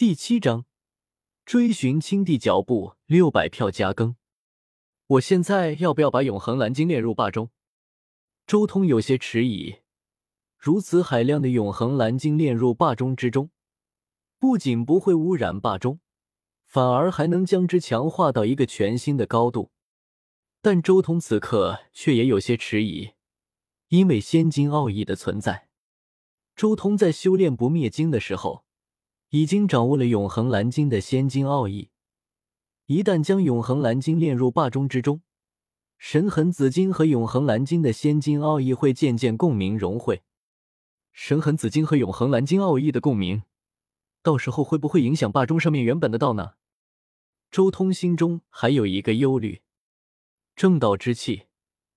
第七章，追寻青帝脚步，六百票加更。我现在要不要把永恒蓝晶炼入霸中？周通有些迟疑。如此海量的永恒蓝晶炼入霸中之中，不仅不会污染霸中，反而还能将之强化到一个全新的高度。但周通此刻却也有些迟疑，因为仙金奥义的存在。周通在修炼不灭经的时候。已经掌握了永恒蓝晶的仙金奥义，一旦将永恒蓝晶炼入霸中之中，神痕紫晶和永恒蓝晶的仙金奥义会渐渐共鸣融汇。神痕紫晶和永恒蓝晶奥义的共鸣，到时候会不会影响霸中上面原本的道呢？周通心中还有一个忧虑：正道之气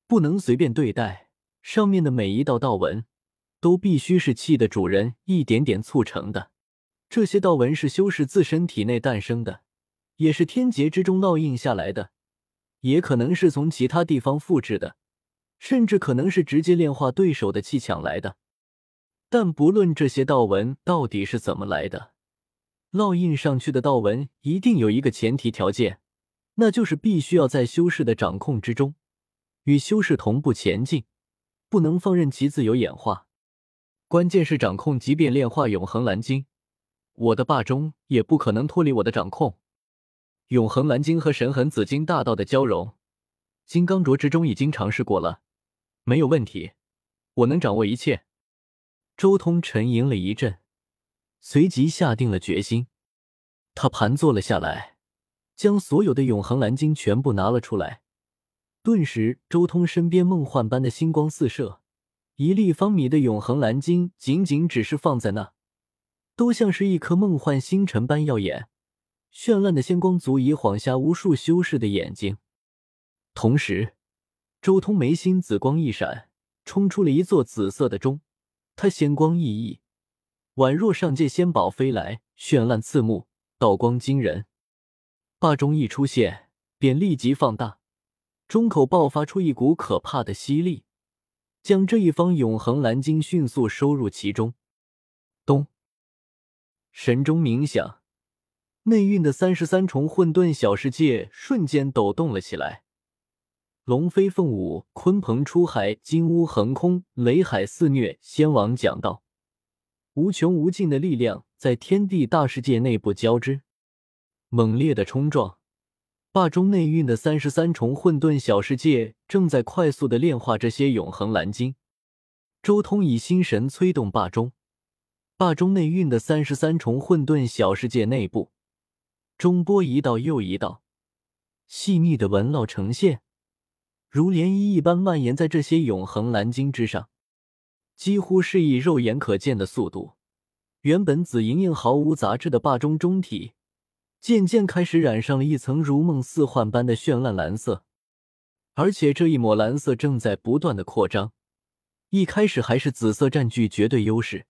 不能随便对待，上面的每一道道纹都必须是气的主人一点点促成的。这些道纹是修士自身体内诞生的，也是天劫之中烙印下来的，也可能是从其他地方复制的，甚至可能是直接炼化对手的气抢来的。但不论这些道纹到底是怎么来的，烙印上去的道纹一定有一个前提条件，那就是必须要在修士的掌控之中，与修士同步前进，不能放任其自由演化。关键是掌控，即便炼化永恒蓝晶。我的霸中也不可能脱离我的掌控。永恒蓝晶和神痕紫晶大道的交融，金刚镯之中已经尝试过了，没有问题。我能掌握一切。周通沉吟了一阵，随即下定了决心。他盘坐了下来，将所有的永恒蓝晶全部拿了出来。顿时，周通身边梦幻般的星光四射，一立方米的永恒蓝晶仅仅只是放在那。都像是一颗梦幻星辰般耀眼，绚烂的仙光足以晃瞎无数修士的眼睛。同时，周通眉心紫光一闪，冲出了一座紫色的钟。他仙光熠熠，宛若上界仙宝飞来，绚烂刺目，道光惊人。霸钟一出现，便立即放大，钟口爆发出一股可怕的吸力，将这一方永恒蓝晶迅速收入其中。神钟鸣响，内蕴的三十三重混沌小世界瞬间抖动了起来。龙飞凤舞，鲲鹏出海，金乌横空，雷海肆虐。仙王讲道：无穷无尽的力量在天地大世界内部交织，猛烈的冲撞。霸中内蕴的三十三重混沌小世界正在快速的炼化这些永恒蓝晶。周通以心神催动霸中。霸中内蕴的三十三重混沌小世界内部，中波一道又一道，细密的纹络呈现，如涟漪一般蔓延在这些永恒蓝晶之上，几乎是以肉眼可见的速度。原本紫莹莹毫无杂质的霸中中体，渐渐开始染上了一层如梦似幻般的绚烂蓝色，而且这一抹蓝色正在不断的扩张。一开始还是紫色占据绝对优势。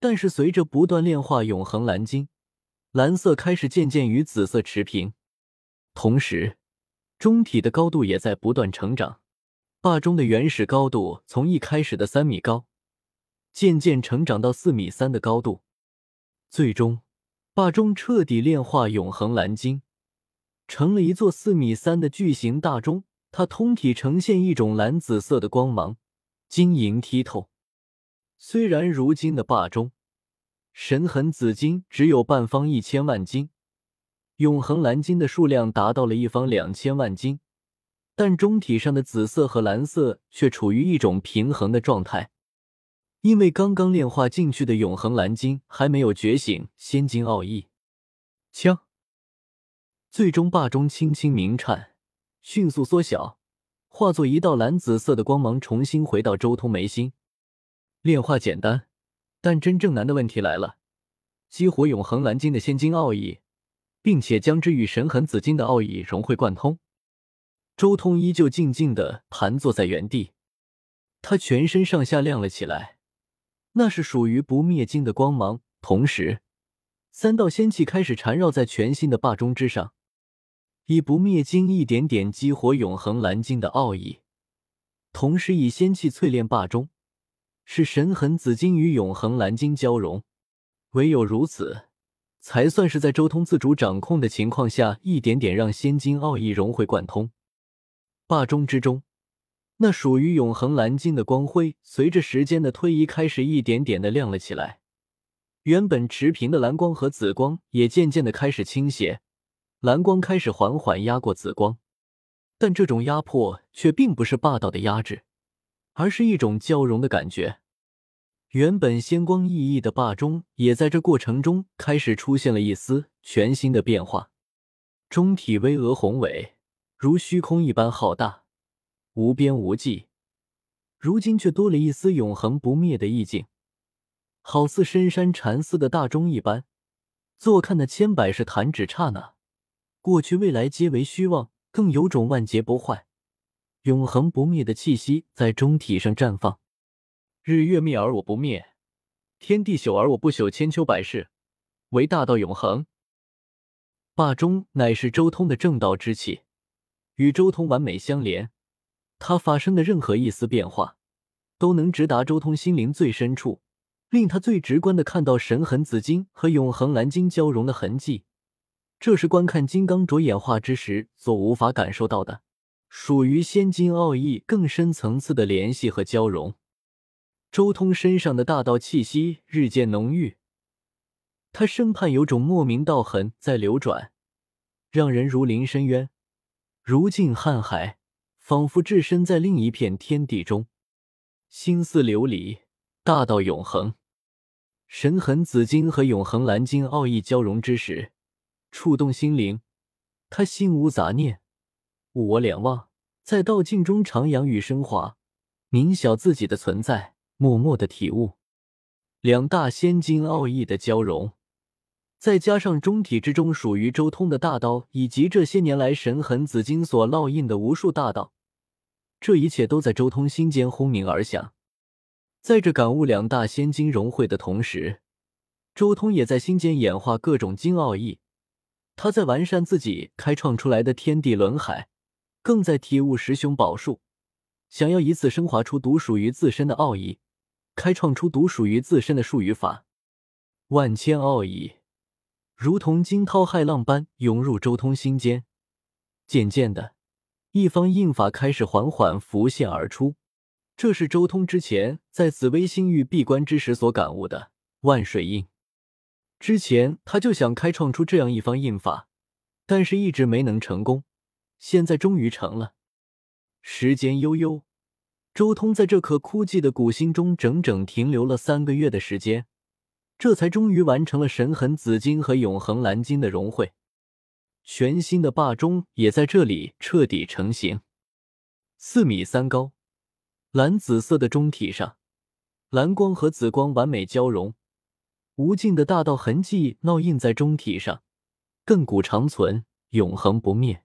但是随着不断炼化永恒蓝晶，蓝色开始渐渐与紫色持平，同时中体的高度也在不断成长。霸中的原始高度从一开始的三米高，渐渐成长到四米三的高度，最终霸中彻底炼化永恒蓝晶，成了一座四米三的巨型大钟。它通体呈现一种蓝紫色的光芒，晶莹剔透。虽然如今的霸中神痕紫金只有半方一千万斤，永恒蓝金的数量达到了一方两千万斤，但中体上的紫色和蓝色却处于一种平衡的状态，因为刚刚炼化进去的永恒蓝金还没有觉醒仙金奥义。枪，最终霸中轻轻鸣颤，迅速缩小，化作一道蓝紫色的光芒，重新回到周通眉心。炼化简单，但真正难的问题来了：激活永恒蓝晶的仙金奥义，并且将之与神痕紫金的奥义融会贯通。周通依旧静静的盘坐在原地，他全身上下亮了起来，那是属于不灭金的光芒。同时，三道仙气开始缠绕在全新的霸钟之上，以不灭金一点点激活永恒蓝晶的奥义，同时以仙气淬炼霸中。是神痕紫金与永恒蓝金交融，唯有如此，才算是在周通自主掌控的情况下，一点点让仙金奥义融会贯通。霸中之中，那属于永恒蓝金的光辉，随着时间的推移，开始一点点的亮了起来。原本持平的蓝光和紫光，也渐渐的开始倾斜，蓝光开始缓缓压过紫光。但这种压迫却并不是霸道的压制，而是一种交融的感觉。原本仙光熠熠的霸中，也在这过程中开始出现了一丝全新的变化。中体巍峨宏伟，如虚空一般浩大，无边无际。如今却多了一丝永恒不灭的意境，好似深山禅寺的大钟一般，坐看那千百世弹指刹那，过去未来皆为虚妄。更有种万劫不坏、永恒不灭的气息在中体上绽放。日月灭而我不灭，天地朽而我不朽，千秋百世，唯大道永恒。霸中乃是周通的正道之气，与周通完美相连。它发生的任何一丝变化，都能直达周通心灵最深处，令他最直观的看到神痕紫金和永恒蓝金交融的痕迹。这是观看金刚镯演化之时所无法感受到的，属于仙金奥义更深层次的联系和交融。周通身上的大道气息日渐浓郁，他身畔有种莫名道痕在流转，让人如临深渊，如进瀚海，仿佛置身在另一片天地中，心似琉璃，大道永恒。神痕紫金和永恒蓝金奥义交融之时。触动心灵，他心无杂念，物我两忘，在道境中徜徉与升华，明晓自己的存在，默默的体悟两大仙金奥义的交融，再加上中体之中属于周通的大道，以及这些年来神痕紫金所烙印的无数大道，这一切都在周通心间轰鸣而响。在这感悟两大仙金融汇的同时，周通也在心间演化各种金奥义。他在完善自己开创出来的天地轮海，更在体悟十雄宝术，想要以此升华出独属于自身的奥义，开创出独属于自身的术语法。万千奥义如同惊涛骇浪般涌入周通心间，渐渐的，一方印法开始缓缓浮现而出。这是周通之前在紫薇星域闭关之时所感悟的万水印。之前他就想开创出这样一方印法，但是一直没能成功。现在终于成了。时间悠悠，周通在这颗枯寂的古心中整整停留了三个月的时间，这才终于完成了神痕紫金和永恒蓝金的融汇。全新的霸钟也在这里彻底成型。四米三高，蓝紫色的钟体上，蓝光和紫光完美交融。无尽的大道痕迹烙印在钟体上，亘古长存，永恒不灭。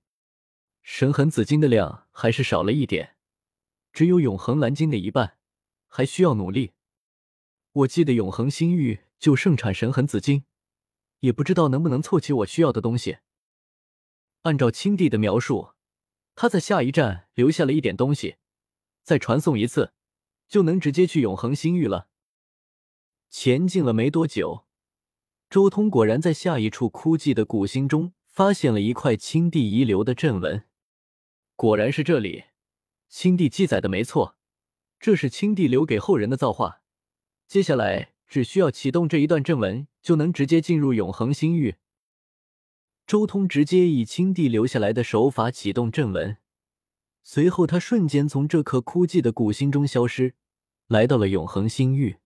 神痕紫金的量还是少了一点，只有永恒蓝金的一半，还需要努力。我记得永恒星域就盛产神痕紫金，也不知道能不能凑齐我需要的东西。按照青帝的描述，他在下一站留下了一点东西，再传送一次，就能直接去永恒星域了。前进了没多久，周通果然在下一处枯寂的古星中发现了一块青帝遗留的阵纹。果然是这里，青帝记载的没错，这是青帝留给后人的造化。接下来只需要启动这一段阵文，就能直接进入永恒星域。周通直接以青帝留下来的手法启动阵纹，随后他瞬间从这颗枯寂的古星中消失，来到了永恒星域。